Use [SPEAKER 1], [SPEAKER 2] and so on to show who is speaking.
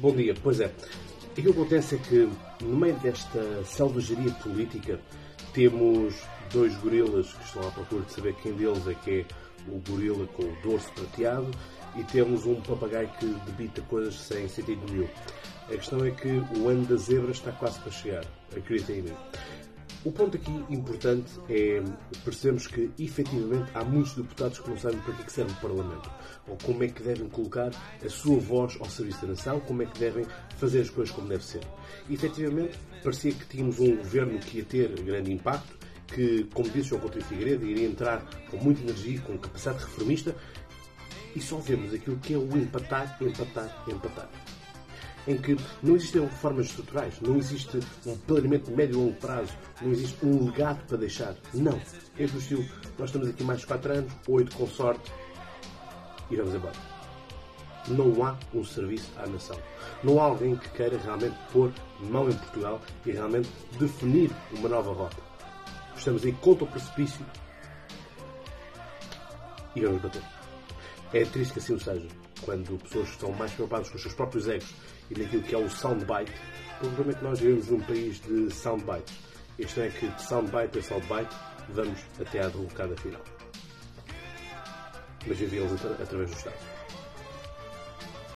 [SPEAKER 1] Bom dia, pois é. O que acontece é que, no meio desta selvageria política, temos dois gorilas que estão à procura de saber quem deles é que é o gorila com o dorso prateado e temos um papagaio que debita coisas sem sentido nenhum. A questão é que o ano da zebra está quase para chegar, acreditem em mim. O ponto aqui importante é percebermos que, efetivamente, há muitos deputados que não sabem para que serve o Parlamento, ou como é que devem colocar a sua voz ao serviço da nação, como é que devem fazer as coisas como deve ser. E, efetivamente, parecia que tínhamos um governo que ia ter grande impacto, que, como disse João Coutinho Figueiredo, iria entrar com muita energia, com capacidade reformista, e só vemos aquilo que é o empatar, empatar, empatar em que não existem reformas estruturais, não existe um planeamento de médio e longo prazo, não existe um legado para deixar. Não. É do estilo, nós estamos aqui mais 4 anos, 8 com sorte, e vamos embora. Não há um serviço à nação. Não há alguém que queira realmente pôr mão em Portugal e realmente definir uma nova rota. Estamos aí contra o precipício e vamos bater. É triste que assim o seja, quando pessoas estão mais preocupadas com os seus próprios egos e naquilo que é o soundbite. Que nós vivemos num país de soundbites. Isto é que de soundbite a soundbite vamos até à derrocada final. Mas enviamos através do Estado.